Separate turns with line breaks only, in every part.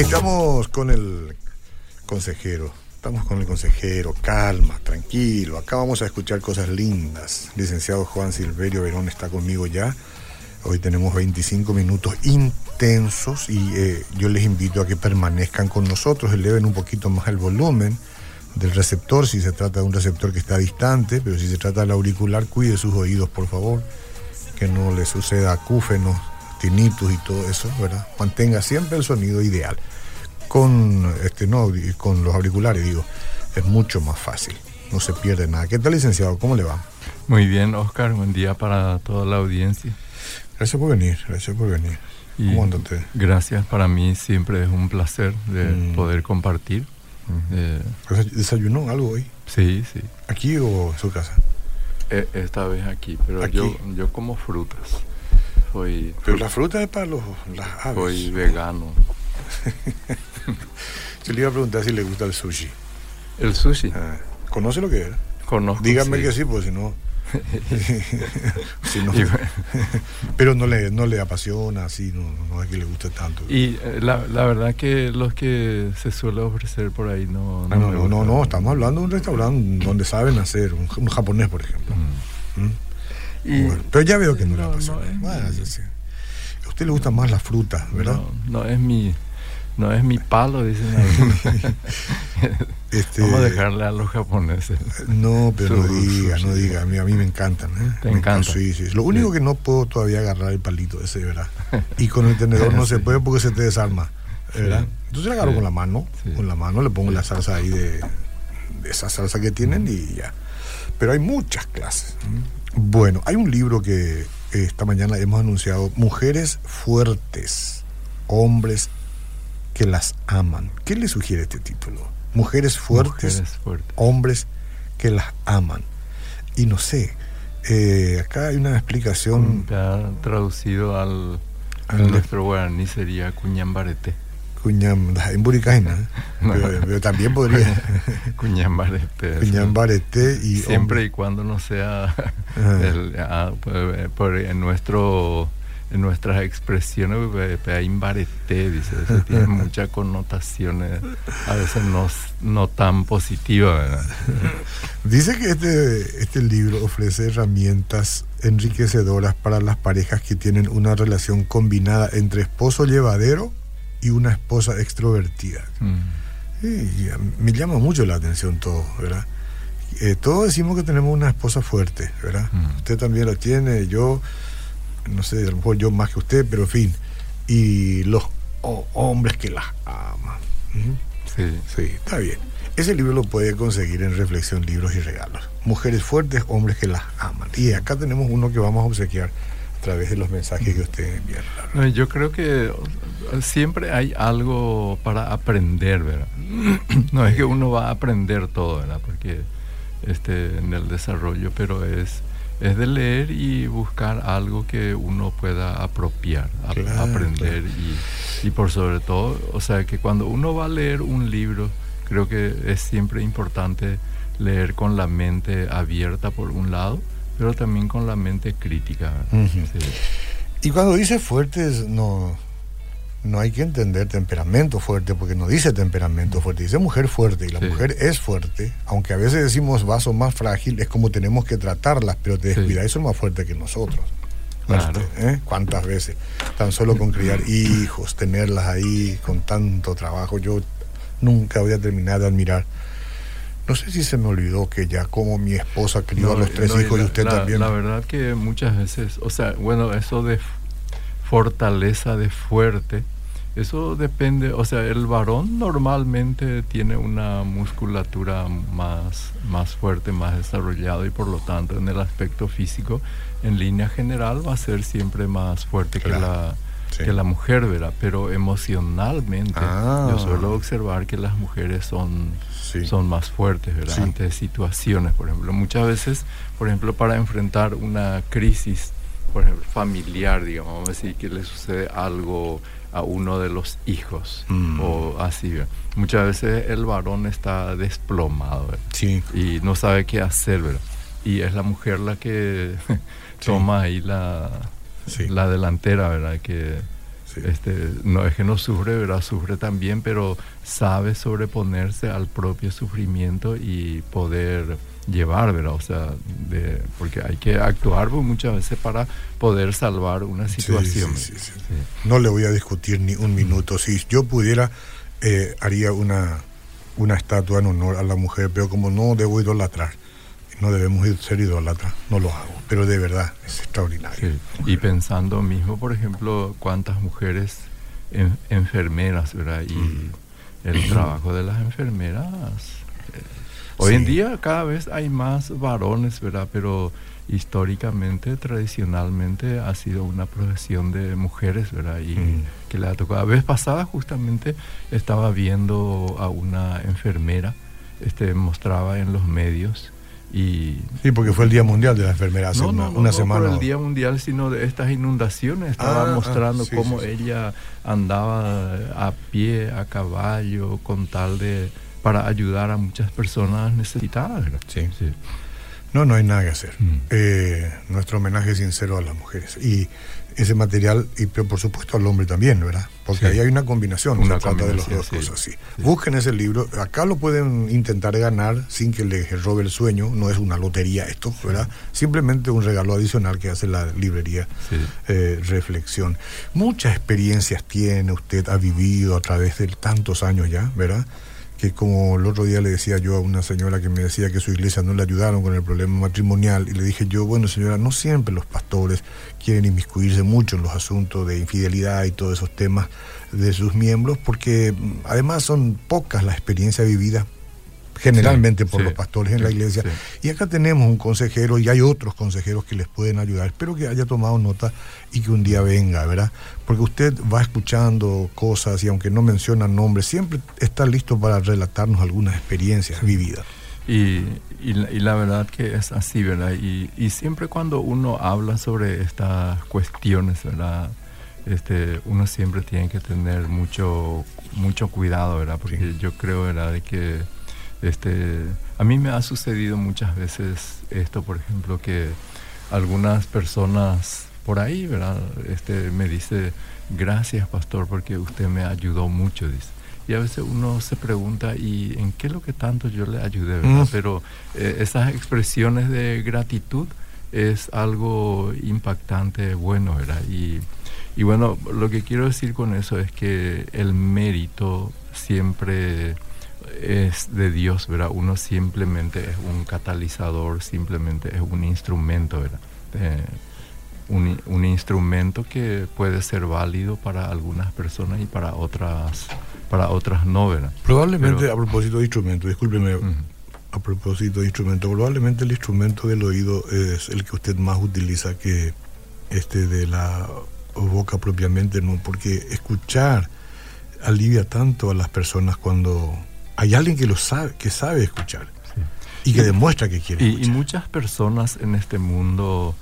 Estamos con el consejero. Estamos con el consejero, calma, tranquilo. Acá vamos a escuchar cosas lindas. Licenciado Juan Silverio Verón está conmigo ya. Hoy tenemos 25 minutos intensos y eh, yo les invito a que permanezcan con nosotros, eleven un poquito más el volumen del receptor, si se trata de un receptor que está distante, pero si se trata del auricular, cuide sus oídos, por favor, que no le suceda acúfenos, tinnitus y todo eso, ¿verdad? Mantenga siempre el sonido ideal. Con, este, no, con los auriculares, digo, es mucho más fácil, no se pierde nada. ¿Qué tal, licenciado? ¿Cómo le va?
Muy bien, Oscar, buen día para toda la audiencia.
Gracias por venir, gracias por venir. ¿Cómo anda usted?
Gracias, para mí siempre es un placer de mm. poder compartir.
Eh, ¿Desayunó algo hoy?
Sí, sí.
¿Aquí o en su casa?
E, esta vez aquí, pero Yo, yo como frutas. Soy,
pero la fruta es para los, las aves.
Soy vegano.
Yo le iba a preguntar si le gusta el sushi.
¿El sushi?
Ah, ¿Conoce lo que es?
Conozco.
Dígame que sí, pues si no. pero no le, no le apasiona, así, no, no es que le guste tanto.
Y eh, la, la, verdad que los que se suele ofrecer por ahí no...
No, no, no, no, estamos hablando de un restaurante donde saben hacer, un, japonés, por ejemplo. Mm. ¿Mm? Y, pero ya veo que no, le apasiona. A usted le gusta más la fruta, ¿verdad?
no es mi no es mi palo, dicen este, Vamos a dejarle a los japoneses.
No, pero no diga, no diga. A mí, a mí me encantan. ¿eh?
Te encanta.
Sí, sí. Lo único que no puedo todavía agarrar el palito ese, ¿verdad? Y con el tenedor no se puede porque se te desarma. ¿verdad? Entonces le agarro con la mano. Con la mano le pongo la salsa ahí de, de esa salsa que tienen y ya. Pero hay muchas clases. Bueno, hay un libro que esta mañana hemos anunciado, Mujeres Fuertes, Hombres que las aman. ¿Qué le sugiere este título? Mujeres fuertes, hombres que las aman. Y no sé, eh, acá hay una explicación.
traducido al, al nuestro guaraní sería cuñambarete.
Cuñam, en Buricaina, ¿eh? pero, también podría.
Cuñambarete
y.
Siempre y cuando no sea el, ah, pues, por, en nuestro en nuestras expresiones, imbarete, dice, tiene muchas connotaciones, a veces no, no tan positivas.
Dice que este, este libro ofrece herramientas enriquecedoras para las parejas que tienen una relación combinada entre esposo llevadero y una esposa extrovertida. Mm. me llama mucho la atención todo, ¿verdad? Eh, todos decimos que tenemos una esposa fuerte, ¿verdad? Mm. Usted también lo tiene, yo no sé, a lo mejor yo más que usted, pero en fin, y los hombres que las aman.
Sí.
Sí, está bien. Ese libro lo puede conseguir en Reflexión, Libros y Regalos. Mujeres fuertes, hombres que las aman. Y acá tenemos uno que vamos a obsequiar a través de los mensajes que usted envía.
yo creo que siempre hay algo para aprender, ¿verdad? No es que uno va a aprender todo, ¿verdad? Porque este, en el desarrollo, pero es es de leer y buscar algo que uno pueda apropiar, aprender Y, y, por sobre todo, o sea, que cuando uno va a leer un libro, creo que es siempre importante leer con la mente abierta por un lado, pero también con la mente crítica.
Y cuando dice fuertes, no, no hay que entender temperamento fuerte, porque no dice temperamento fuerte, dice mujer fuerte, y la mujer es fuerte, aunque a veces decimos vaso más frágil, es como tenemos que tratarlas, pero te descuida, eso es más fuerte que nosotros.
Claro.
¿eh? ¿Cuántas veces? Tan solo con criar hijos, tenerlas ahí con tanto trabajo, yo nunca voy a terminar de admirar. No sé si se me olvidó que ya como mi esposa crió a los tres hijos y, usted también.
La verdad que muchas veces, o sea, bueno, eso de fortaleza de fuerte, eso depende, o sea, el varón normalmente tiene una musculatura más, más fuerte, más desarrollada y por lo tanto en el aspecto físico, en línea general, va a ser siempre más fuerte que, la, que la mujer, ¿verdad? Pero emocionalmente
ah.
yo suelo observar que las mujeres son, son más fuertes, ¿verdad? Ante situaciones, por ejemplo. Muchas veces, por ejemplo, para enfrentar una crisis por ejemplo, familiar, digamos, vamos a decir que le sucede algo a uno de los hijos mm. o así. Muchas veces el varón está desplomado y no sabe qué hacer, ¿verdad? Y es la mujer la que toma ahí la, la delantera, ¿verdad? Que Este, no es que no sufre, ¿verdad? Sufre también, pero sabe sobreponerse al propio sufrimiento y poder llevar, ¿verdad? O sea, de, porque hay que actuar pues, muchas veces para poder salvar una situación.
no le voy a discutir ni un minuto. Si yo pudiera, eh, haría una, una estatua en honor a la mujer, pero como no debo idolatrar, no debemos ser idólatras, no lo hago, pero de verdad es extraordinario.
Y pensando mismo, por ejemplo, cuántas mujeres enfermeras, ¿verdad? Y mm. el trabajo de las enfermeras. Eh, hoy en día cada vez hay más varones, ¿verdad? Pero históricamente, tradicionalmente, ha sido una profesión de mujeres, ¿verdad? Y mm. que le ha tocado. La vez pasada justamente estaba viendo a una enfermera, este, mostraba en los medios y,
sí, porque fue el Día Mundial de la Enfermera hace una, no, semana.
No el Día Mundial, sino de estas inundaciones. Estaba ah, ah, mostrando cómo ella andaba a pie, a caballo, con tal de para ayudar a muchas personas necesitadas.
Sí. sí. No, no hay nada que hacer. Mm. Eh, nuestro homenaje sincero a las mujeres. Y ese material, y por supuesto al hombre también, ¿verdad? Porque ahí hay una combinación, una trata de las dos cosas, sí. Busquen ese libro, acá lo pueden intentar ganar sin que les robe el sueño, no es una lotería esto, ¿verdad? Simplemente un regalo adicional que hace la librería eh, Reflexión. Muchas experiencias tiene usted, ha vivido a través de tantos años ya, ¿verdad? Que como el otro día le decía yo a una señora que me decía que su iglesia no le ayudaron con el problema matrimonial y le dije yo, bueno señora, no siempre los pastores quieren inmiscuirse mucho en los asuntos de infidelidad y todos esos temas de sus miembros porque mm, además son pocas las experiencias vividas generalmente por los pastores en la iglesia. Y acá tenemos un consejero y hay otros consejeros que les pueden ayudar. Espero que haya tomado nota y que un día venga, ¿verdad? Porque usted va escuchando cosas y aunque no menciona nombres, siempre está listo para relatarnos algunas experiencias vividas.
Y, y, la, verdad que es así, ¿verdad? Y, y siempre cuando uno habla sobre estas cuestiones, ¿verdad? Este, uno siempre tiene que tener mucho mucho cuidado, ¿verdad? Porque yo creo, ¿verdad? De que este, a mí me ha sucedido muchas veces esto, por ejemplo, que algunas personas por ahí, ¿verdad? Este, me dice, gracias pastor, porque usted me ayudó mucho, dice. Y a veces uno se pregunta, ¿y en qué es lo que tanto yo le ayudé? ¿verdad? Mm. Pero eh, esas expresiones de gratitud es algo impactante, bueno, ¿verdad? Y, y bueno, lo que quiero decir con eso es que el mérito siempre es de Dios, ¿verdad? Uno simplemente es un catalizador, simplemente es un instrumento, ¿verdad? Eh, un, un, instrumento que puede ser válido para algunas personas y para otras para otras no, ¿verdad?
Probablemente a propósito de instrumento, discúlpeme, a propósito de instrumento, probablemente el instrumento del oído es el que usted más utiliza que este de la boca propiamente, ¿no? Porque escuchar alivia tanto a las personas cuando hay alguien que lo sabe, que sabe escuchar y que demuestra que quiere
y, Y muchas personas en este mundo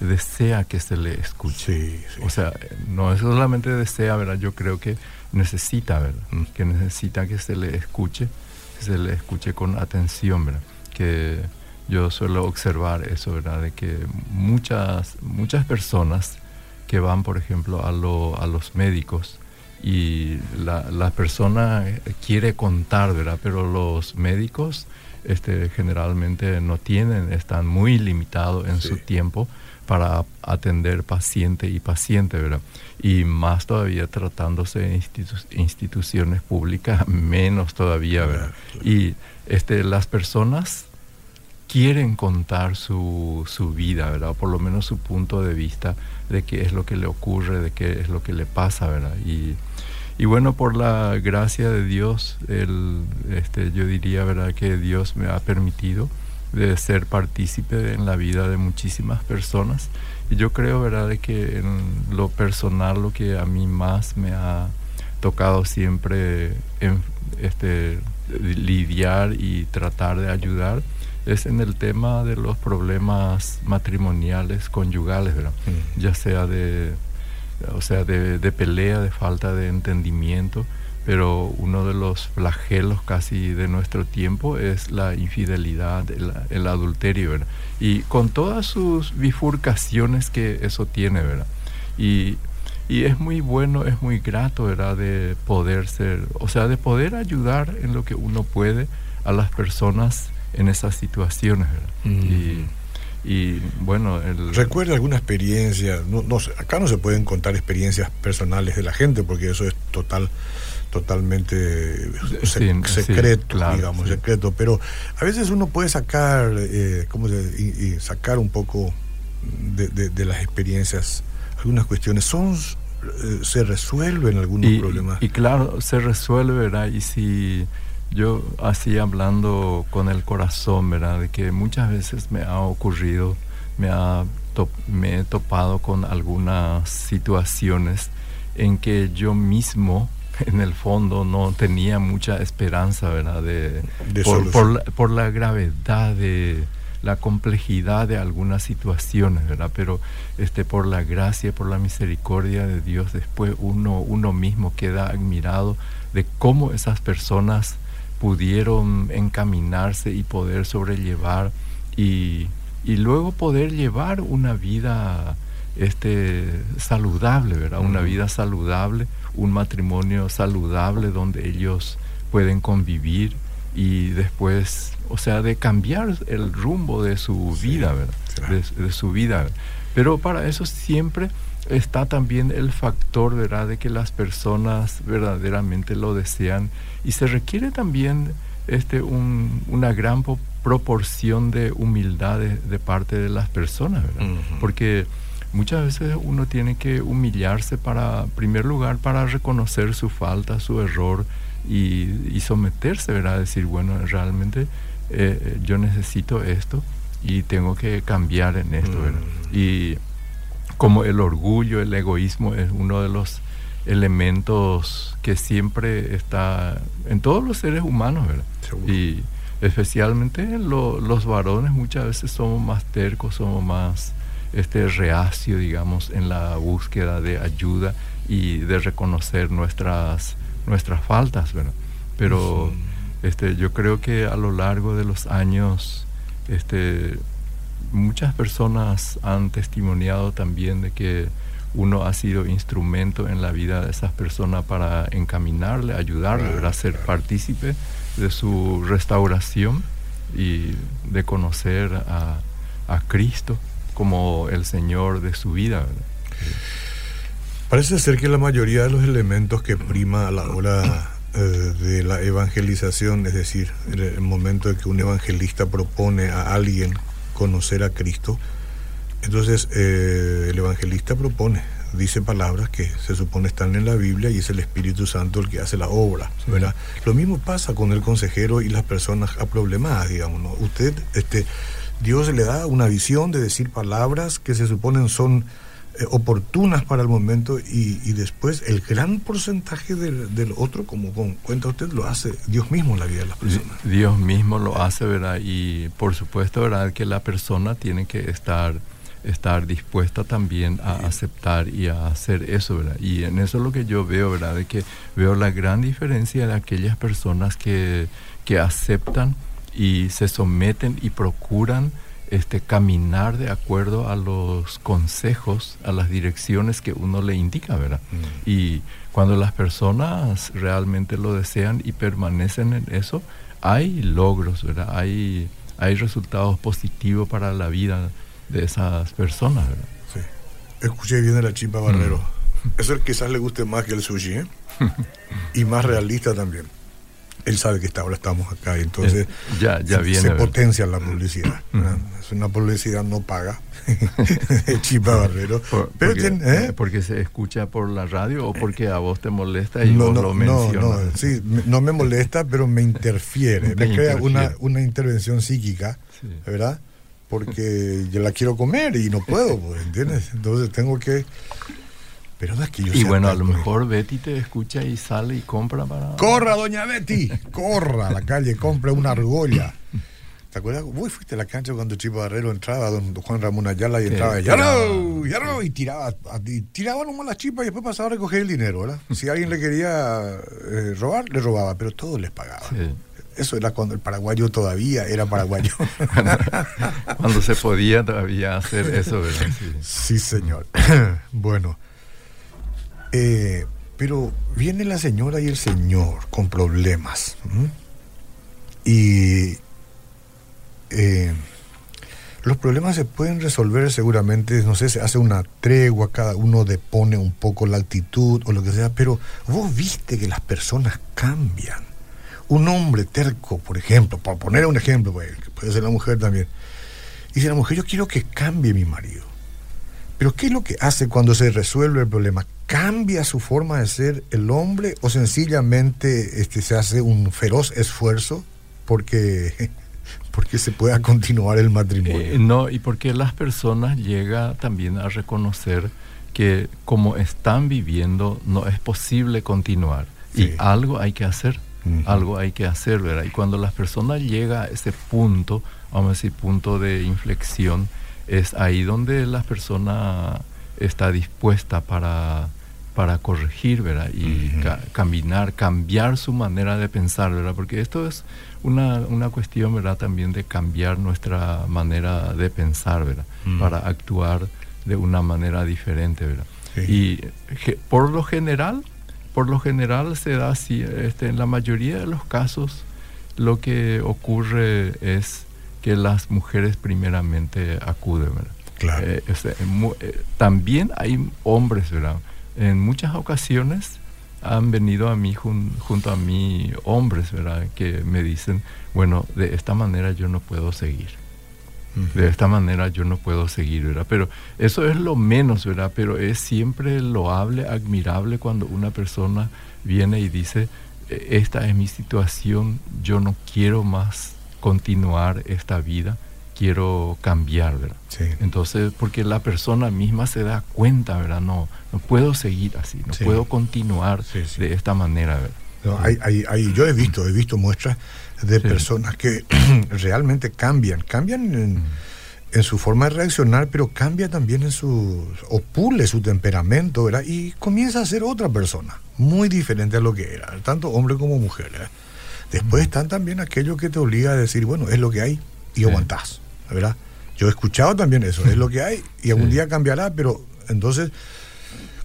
desea que se le escuche. O sea, no es solamente desea, ¿verdad? Yo creo que necesita, ¿verdad? Mm. Que necesita que se le escuche, que se le escuche con atención, ¿verdad? Que yo suelo observar eso, ¿verdad? De que muchas, muchas personas que van, por ejemplo, a, a los médicos, y la, la, persona quiere contar, ¿verdad? Pero los médicos este, generalmente no tienen, están muy limitados en su tiempo para atender paciente y paciente, ¿verdad? Y más todavía tratándose de instituciones públicas, menos todavía, ¿verdad? Y este, las personas quieren contar su, su vida, ¿verdad? O por lo menos su punto de vista de qué es lo que le ocurre, de qué es lo que le pasa, ¿verdad? Y, y bueno, por la gracia de Dios, el, este, yo diría, ¿verdad? Que Dios me ha permitido de ser partícipe en la vida de muchísimas personas. Y yo creo, ¿verdad?, que en lo personal lo que a mí más me ha tocado siempre este, lidiar y tratar de ayudar es en el tema de los problemas matrimoniales, conyugales, ¿verdad? Mm. Ya sea de, o sea, de, de, pelea, de falta de entendimiento, pero uno de los flagelos casi de nuestro tiempo es la infidelidad, el, el adulterio, ¿verdad? Y con todas sus bifurcaciones que eso tiene, ¿verdad? Y y es muy bueno, es muy grato, ¿verdad? De poder ser, o sea, de poder ayudar en lo que uno puede a las personas en esas situaciones, ¿verdad? Y, y, bueno, el...
¿Recuerda alguna experiencia? No, no, acá no se pueden contar experiencias personales de la gente porque eso es total totalmente secreto, digamos, secreto. Pero a veces uno puede sacar, eh, ¿cómo se, y, sacar un poco de, de, las experiencias algunas cuestiones. Son eh, se resuelven algunos problemas.
Y claro, se resuelve, ¿verdad? Y si yo así hablando con el corazón, ¿verdad? De que muchas veces me ha ocurrido, me, ha me he topado con algunas situaciones en que yo mismo en el fondo no tenía mucha esperanza, ¿verdad? De, por, por, la, gravedad de la complejidad de algunas situaciones, ¿verdad? Pero este, por la gracia, por la misericordia de Dios, después uno, uno mismo queda admirado de cómo esas personas pudieron encaminarse y poder sobrellevar y, y luego poder llevar una vida este, saludable, ¿verdad? Una vida saludable, un matrimonio saludable donde ellos pueden convivir y después, o sea, de cambiar el rumbo de su vida, ¿verdad? De, su vida. Pero para eso siempre está también el factor, ¿verdad?, de que las personas verdaderamente lo desean y se requiere también este, un, una gran proporción de humildad de, parte de las personas, ¿verdad? Porque muchas veces uno tiene que humillarse para, en primer lugar, para reconocer su falta, su error, y, someterse, ¿verdad? Decir, bueno, realmente eh, eh, yo necesito esto y tengo que cambiar en esto, ¿verdad? Y como el orgullo, el egoísmo es uno de los elementos que siempre está en todos los seres humanos, ¿verdad? Y especialmente los varones muchas veces somos más tercos, somos más este reacio, digamos, en la búsqueda de ayuda y de reconocer nuestras nuestras faltas, ¿verdad? Pero este, yo creo que a lo largo de los años, este, muchas personas han testimoniado también de que uno ha sido instrumento en la vida de esas personas para encaminarle, ayudarle, a ser partícipe de su restauración y de conocer a, a Cristo como el Señor de su vida. ¿verdad?
Parece ser que la mayoría de los elementos que prima a la hora eh, de la evangelización, es decir, en el momento de que un evangelista propone a alguien conocer a Cristo, entonces eh, el evangelista propone, dice palabras que se supone están en la Biblia y es el Espíritu Santo el que hace la obra, ¿verdad? Lo mismo pasa con el consejero y las personas aproblemadas, digamos, ¿no? Usted, este, Dios le da una visión de decir palabras que se suponen son eh, oportunas para el momento y, después el gran porcentaje del, otro, como cuenta usted, lo hace Dios mismo en la vida de las personas.
Dios mismo lo hace, ¿verdad? Y por supuesto, ¿verdad? Que la persona tiene que estar estar dispuesta también a aceptar y a hacer eso, ¿verdad? Y en eso es lo que yo veo, ¿verdad? De que veo la gran diferencia de aquellas personas que, que aceptan y se someten y procuran este, caminar de acuerdo a los consejos, a las direcciones que uno le indica, ¿verdad? Mm. Y cuando las personas realmente lo desean y permanecen en eso, hay logros, ¿verdad? Hay, hay resultados positivos para la vida de esas personas, ¿verdad?
Sí. Escuché bien a la chipa Barrero. Mm. Eso quizás le guste más que el sushi, ¿eh? y más realista también él sabe que ahora estamos acá y entonces eh,
ya, ya viene,
se potencia la publicidad. Es una publicidad no paga, Chipa Barrero.
pero porque, ¿eh? porque, se escucha por la radio o porque a vos te molesta y no, vos lo mencionas. No,
no, sí, no me molesta, pero me interfiere, me crea una, una intervención psíquica, ¿verdad? Porque yo la quiero comer y no puedo, pues, ¿entiendes? Entonces tengo que
pero no es que yo Y bueno, a lo mejor Betty te escucha y sale y compra para.
¡Corra, doña Betty! ¡Corra a la calle, compra una argolla! ¿Te acuerdas? Uy, fuiste a la cancha cuando Chipo Barrero entraba, don Juan Ramón Ayala y entraba, ¡Ya no! ¡Ya no! Y tiraba, tiraba nomás la chipa y después pasaba a recoger el dinero, ¿verdad? Si alguien le quería eh, robar, le robaba, pero todos les pagaba. Eso era cuando el paraguayo todavía era paraguayo.
cuando se podía todavía hacer eso, ¿verdad?
sí señor. bueno. Eh, pero viene la señora y el señor con problemas. Y eh, los problemas se pueden resolver seguramente, no sé, se hace una tregua, cada uno depone un poco la actitud o lo que sea, pero vos viste que las personas cambian. Un hombre terco, por ejemplo, para poner un ejemplo, pues, puede ser la mujer también, dice la mujer, yo quiero que cambie mi marido. Pero ¿qué es lo que hace cuando se resuelve el problema? ¿Cambia su forma de ser el hombre o sencillamente este, se hace un feroz esfuerzo porque, porque se pueda continuar el matrimonio?
Eh, no, y porque las personas llegan también a reconocer que como están viviendo no es posible continuar y algo hay que hacer. Algo hay que hacer, ¿verdad? Y cuando las personas llegan a ese punto, vamos a decir, punto de inflexión, es ahí donde la persona está dispuesta para, para corregir, ¿verdad? Y caminar, cambiar su manera de pensar, ¿verdad? Porque esto es una, una cuestión, ¿verdad? También de cambiar nuestra manera de pensar, ¿verdad? Para actuar de una manera diferente, ¿verdad? Y por lo general, por lo general se da así, este, en la mayoría de los casos lo que ocurre es que las mujeres primeramente acuden, ¿verdad?
Claro.
Eh, eh, también hay hombres, ¿verdad? En muchas ocasiones han venido a mí junto a mí hombres, ¿verdad? Que me dicen, bueno, de esta manera yo no puedo seguir. De esta manera yo no puedo seguir, ¿verdad? Pero eso es lo menos, ¿verdad? Pero es siempre loable, admirable cuando una persona viene y dice, e, esta es mi situación, yo no quiero más continuar esta vida, quiero cambiar, ¿verdad? Entonces, porque la persona misma se da cuenta, ¿verdad? No, no puedo seguir así, no puedo continuar de esta manera, ¿verdad?
hay, hay, yo he visto, he visto muestras de personas que realmente cambian, cambian en, mm. en, su forma de reaccionar, pero cambia también en su, opule su temperamento, ¿verdad? Y comienza a ser otra persona, muy diferente a lo que era, tanto hombre como mujer, ¿verdad? Después están también aquellos que te obliga a decir, bueno, es lo que hay y aguantás, ¿verdad? Yo he escuchado también eso, es lo que hay y algún día cambiará, pero entonces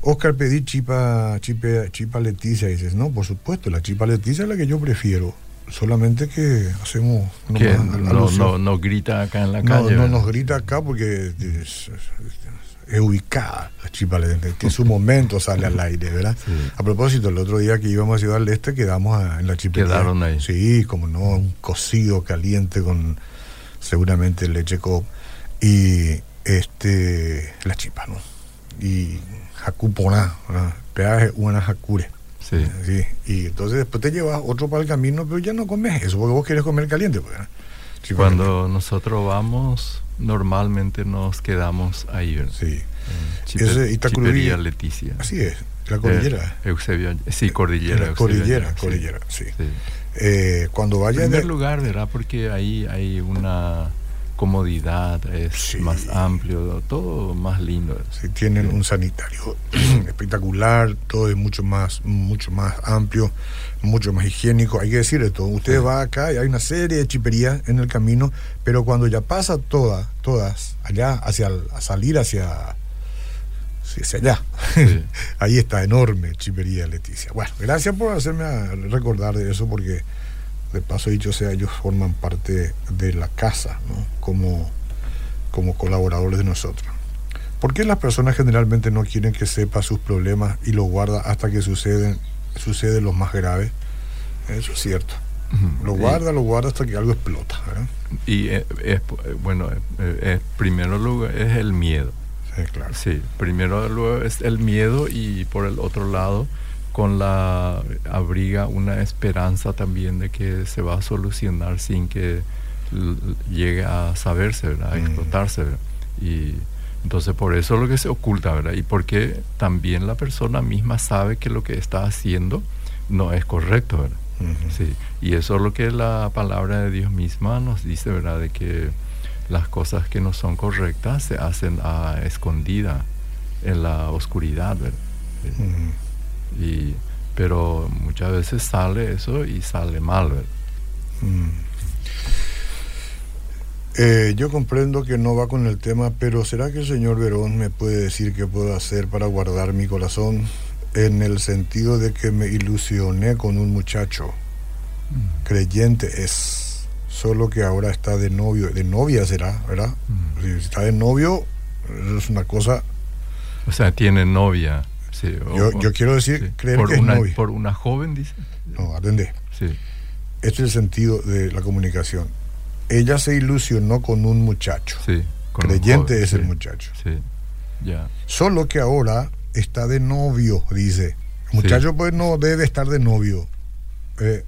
Oscar pedí chipa, chipa Leticia y dices, no, por supuesto, la chipa Leticia es la que yo prefiero. Solamente que hacemos...
no, no, no, grita acá en la calle.
No, no nos grita acá porque es ubicada la chipa que en su momento sale al aire, ¿verdad? A propósito, el otro día que íbamos a Ciudad del Este quedamos en la chipa
Quedaron ahí.
Sí, como no, un cocido caliente con seguramente leche cop y este la chipa, ¿no? Y jacupona, peaje una jacure.
Sí.
sí. Y entonces después te llevas otro para el camino, pero ya no comes eso, porque vos quieres comer caliente. Pues,
Cuando nosotros vamos normalmente nos quedamos ahí. ¿verdad?
Sí.
Chipería Leticia.
Así es, la cordillera.
Eh, Eusebio, sí, cordillera.
cordillera, cordillera, sí. Eh, cuando vaya...
En primer lugar, ¿verdad? Porque ahí hay una comodidad, es más amplio, todo más lindo.
Sí, tienen un sanitario espectacular, todo es mucho más, mucho más amplio, mucho más higiénico. Hay que decir esto, usted va acá y hay una serie de chiperías en el camino, pero cuando ya pasa todas, todas, allá, hacia a salir hacia, hacia allá, ahí está enorme chipería Leticia. Bueno, gracias por hacerme recordar de eso porque de paso dicho sea, ellos forman parte de la casa, ¿no? como, como colaboradores de nosotros. ¿Por qué las personas generalmente no quieren que sepa sus problemas y los guarda hasta que suceden, sucede lo más grave? Eso es cierto. Lo guarda, lo guarda hasta que algo explota.
Y es, bueno, es, primero lugar es el miedo.
Sí, claro.
Sí, primero luego es el miedo y por el otro lado con la abriga una esperanza también de que se va a solucionar sin que llegue a saberse, ¿verdad? a explotarse. Y entonces por eso es lo que se oculta, ¿verdad? Y porque también la persona misma sabe que lo que está haciendo no es correcto, ¿verdad? Sí. Y eso es lo que la palabra de Dios misma nos dice, ¿verdad? De que las cosas que no son correctas se hacen a escondida en la oscuridad, ¿verdad? Y, pero muchas veces sale eso y sale mal. Mm.
Eh, yo comprendo que no va con el tema, pero ¿será que el señor Verón me puede decir qué puedo hacer para guardar mi corazón? En el sentido de que me ilusioné con un muchacho.
Mm.
Creyente es, solo que ahora está de novio, de novia será, ¿verdad?
Mm.
Si está de novio, es una cosa.
O sea, tiene novia. Sí, o-
Yo, yo quiero decir,
sí.
creer
por
que es
una,
novia.
Por una joven, dice.
No, atendé.
Sí,
Este es el sentido de la comunicación. Ella se ilusionó con un muchacho.
sí. con un
Creyente
joven,
es el muchacho.
Sí, ya.
Solo que ahora está de novio, dice. El muchacho pues no debe estar de novio. Eh,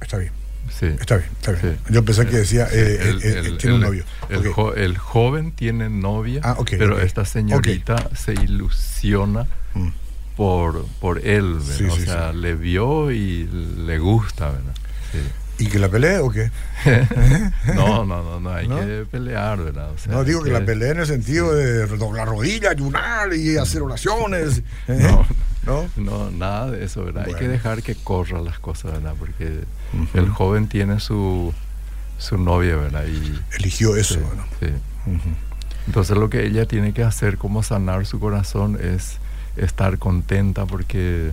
está bien,
Sí.
está bien, está bien.
Sí.
Yo pensé que decía, eh,
el-
eh, eh,
el-
tiene un novio.
El,
Ok.
jo- el joven tiene novia,
Ah, ok,
pero esta señorita se ilusiona
Mm.
por, por él, o sea, le vio y le gusta, ¿verdad? Sí.
¿Y que la pelee o qué?
No, no, no, no hay
¿No?
que pelear, ¿verdad? O sea,
no, digo que la pelee en el sentido de doblar rodillas, ayunar y hacer oraciones. ¿eh?
No,
¿No?
no, nada de eso, ¿verdad? Hay que dejar que corran las cosas, ¿verdad? Porque el joven tiene su, su novia, ¿verdad? Y,
Eligió eso.
sí,
¿no?
sí. Entonces lo que ella tiene que hacer como sanar su corazón es estar contenta porque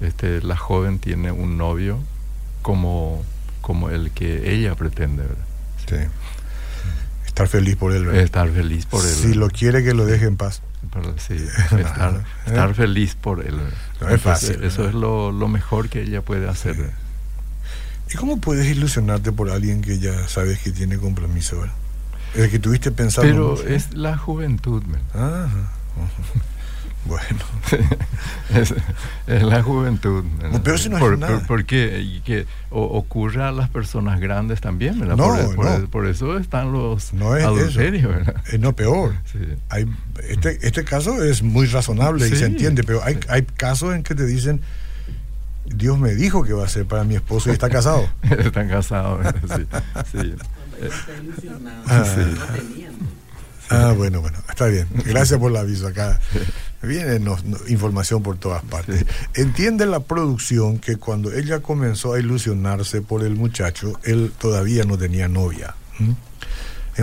este, la joven tiene un novio como, como el que ella pretende, ¿verdad?
Sí. Estar feliz por él. ¿verdad?
Estar feliz por él.
Si lo quiere, que lo deje en paz.
Pero sí, estar, estar feliz por él.
No es
Entonces,
fácil,
Eso es lo, lo mejor que ella puede hacer.
¿Y cómo puedes ilusionarte por alguien que ya sabes que tiene compromiso? ¿verdad? El que tuviste pensando.
Pero
mucho.
es la juventud,
ajá. Bueno,
es, es la juventud.
No, pero eso no es
por,
nada.
por- porque y que o- ocurre a las personas grandes también, ¿verdad?
No,
por, por-
no.
por eso están los
No es
adulterios, ¿verdad?
eh, no peor.
Sí.
Hay, este, este caso es muy razonable y se entiende, pero hay,
sí.
hay casos en que te dicen, Dios me dijo que va a ser para mi esposo y está casado.
Están casados, ¿verdad? sí. sí.
Está ilusionado.
Ah.
Sí.
No teniendo.
Ah, bueno, bueno, está bien. Gracias por el aviso acá. Viene nos- información por todas partes. Entiende la producción que cuando ella comenzó a ilusionarse por el muchacho, él todavía no tenía novia. ¿Mm?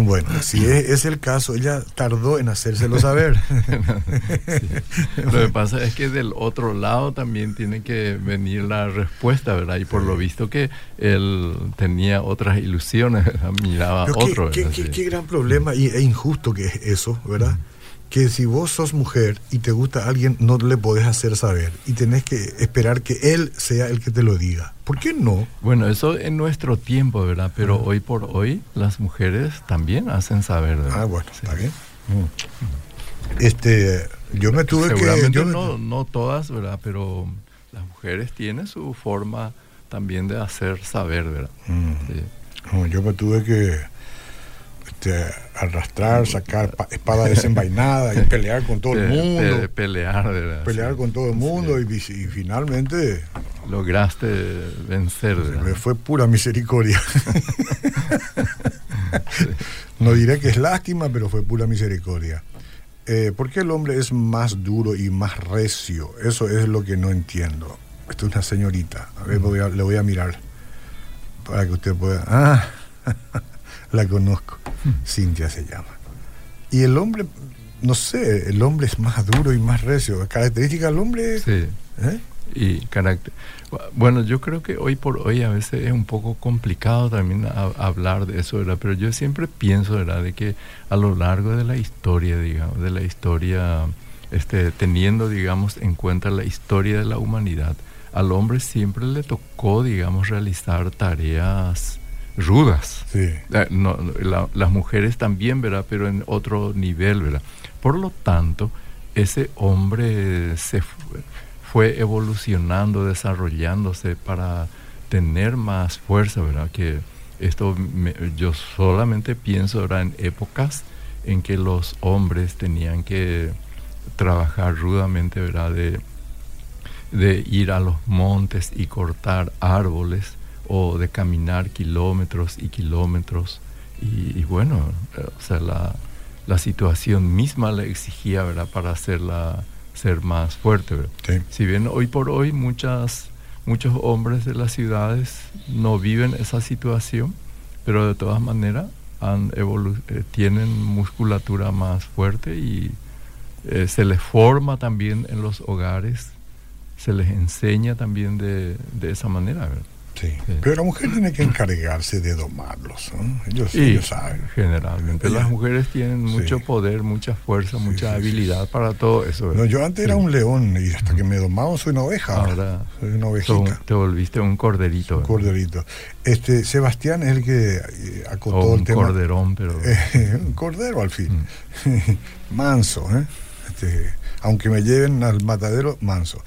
Bueno, si es, es el caso, ella tardó en hacérselo saber.
Lo que pasa es que del otro lado también tiene que venir la respuesta, ¿verdad? Y por lo visto que él tenía otras ilusiones, ¿verdad? miraba
Pero
otro.
qué, qué-
¿verdad?
qué-
Sí.
qué gran problema y, e injusto que es eso, ¿verdad? Que si vos sos mujer y te gusta alguien, no le podés hacer saber y tenés que esperar que él sea el que te lo diga. ¿Por qué no?
Bueno, eso en nuestro tiempo, ¿verdad? Pero hoy por hoy las mujeres también hacen saber, ¿verdad?
Ah, bueno,
Sí.
está bien. Este, yo me tuve que...
Seguramente
yo me-
no, no todas, ¿verdad? Pero las mujeres tienen su forma también de hacer saber, ¿verdad?
Mm,
Sí.
no, yo me tuve que este, arrastrar, sacar pa- espada desenvainada y pelear con todo el
Pe- pe-
mundo.
pelear, ¿verdad?
Pelear con todo el mundo y, y finalmente
Lograste vencer,
me fue pura misericordia. No diré que es lástima, pero fue pura misericordia. Eh, ¿Por qué el hombre es más duro y más recio? Eso es lo que no entiendo. Esta es una señorita. A ver, voy a- le voy a mirar para que usted pueda. Ah, la conozco. Cintia se llama. Y el hombre, no sé, el hombre es más duro y más recio. Característica del hombre.
Sí.
¿eh?
Y carácter. Bueno, yo creo que hoy por hoy a veces es un poco complicado también a- hablar de eso, ¿verdad? Pero yo siempre pienso, ¿verdad? De que a lo largo de la historia, digamos, de la historia, este, teniendo, digamos, en cuenta la historia de la humanidad, al hombre siempre le tocó, digamos, realizar tareas rudas.
Sí.
Eh, no, no, la- las mujeres también, ¿verdad? Pero en otro nivel, ¿verdad? Por lo tanto, ese hombre se fue, fue evolucionando, desarrollándose para tener más fuerza, ¿verdad? Que esto me- yo solamente pienso ahora en épocas en que los hombres tenían que trabajar rudamente, ¿verdad? De, de ir a los montes y cortar árboles o de caminar kilómetros y kilómetros. Y, y bueno, eh, o sea, la, la situación misma le exigía, ¿verdad? Para hacerla ser más fuerte, ¿verdad?
Sí.
Si bien hoy por hoy muchas, muchos hombres de las ciudades no viven esa situación, pero de todas maneras han eh, tienen musculatura más fuerte y eh, se les forma también en los hogares, se les enseña también de, de esa manera. ¿verdad?
Sí. Pero la mujer tiene que encargarse de domarlos. ¿no? Ellos,
Y
ellos saben.
generalmente las mujeres tienen mucho
Sí.
poder, mucha fuerza,
Sí,
mucha
sí, sí,
habilidad para todo eso.
No, yo antes era
Sí.
un león y hasta que me domaban soy una oveja. Ahora, soy una ovejita.
te volviste un corderito.
Un corderito. Este, Sebastián es el que eh, acotó
o
el
un
tema.
corderón, pero
un cordero al fin.
Mm.
manso, ¿eh? Este, aunque me lleven al matadero, manso.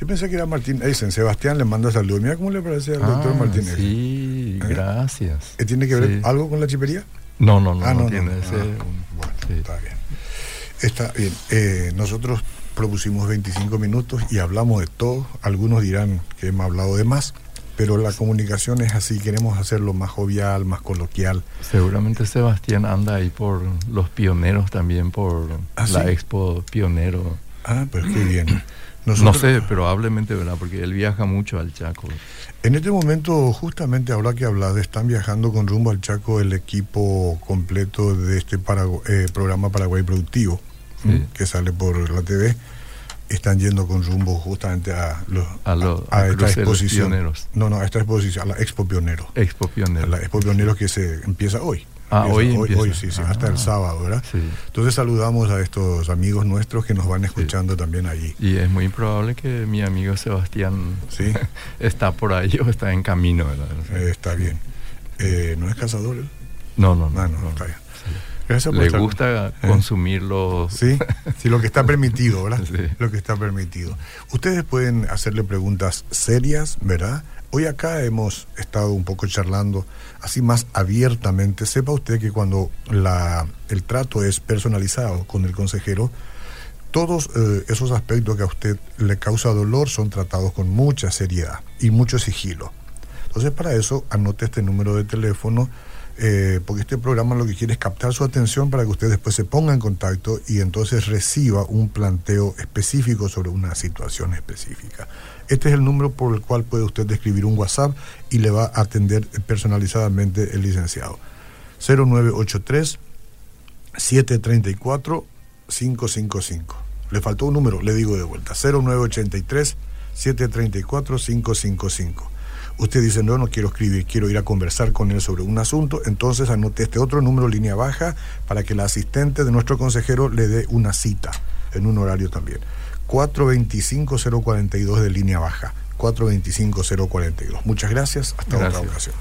Yo pensé que era Martín Eisen. Sebastián le manda saludos. Mira cómo le parece al doctor
Ah,
Martín Eisen.
Sí,
¿Eh?
gracias.
¿Tiene que ver
Sí.
algo con la chipería?
No, no, no,
Ah,
no,
no,
tiene
no,
ese.
ah, bueno,
sí.
está bien. Está bien. Eh, nosotros propusimos 25 minutos y hablamos de todo. Algunos dirán que hemos hablado de más, pero la comunicación es así. Queremos hacerlo más jovial, más coloquial.
Seguramente Sebastián anda ahí por los pioneros también, por
¿Ah,
la
sí?
expo pionero.
Ah, pero qué bien.
No sé, probablemente, ¿verdad? Porque él viaja mucho al Chaco.
En este momento, justamente ahora que hablas, están viajando con rumbo al Chaco el equipo completo de este Paragu- eh, programa Paraguay Productivo, que sale por la TV. Están yendo con rumbo justamente a, los-
A lo-
a
a
esta exposición.
Pioneros.
No, no, a esta exposición, a la Expo Pionero.
Expo
A
pionero.
la Expo Pionero que se empieza hoy.
Ah, hoy
hoy, hoy, sí, sí, hasta el
Ah.
sábado, ¿verdad?
Sí.
Entonces saludamos a estos amigos nuestros que nos van escuchando también allí.
Y es muy probable que mi amigo Sebastián
Sí.
está por ahí o está en camino, ¿verdad?
Eh, está bien. Eh, ¿No es cazador?
No, no, no.
Ah, no,
no.
está bien. Gracias por
Le
estar-
gusta
¿Eh?
consumir los...
Sí, sí, lo que está permitido, ¿verdad?
Sí.
Lo que está permitido. Ustedes pueden hacerle preguntas serias, ¿verdad? Hoy acá hemos estado un poco charlando así más abiertamente. Sepa usted que cuando la, el trato es personalizado con el consejero, todos eh, esos aspectos que a usted le causa dolor son tratados con mucha seriedad y mucho sigilo. Entonces, para eso, anote este número de teléfono, eh, porque este programa lo que quiere es captar su atención para que usted después se ponga en contacto y entonces reciba un planteo específico sobre una situación específica. Este es el número por el cual puede usted escribir un WhatsApp y le va a atender personalizadamente el licenciado. 0983 734 555. Le faltó un número, le digo de vuelta. 0983 734 555. Usted dice, no, no quiero escribir, quiero ir a conversar con él sobre un asunto, entonces anote este otro número, línea baja, para que la asistente de nuestro consejero le dé una cita en un horario también. 425-042 de línea baja. 425-042. Muchas gracias, hasta otra ocasión.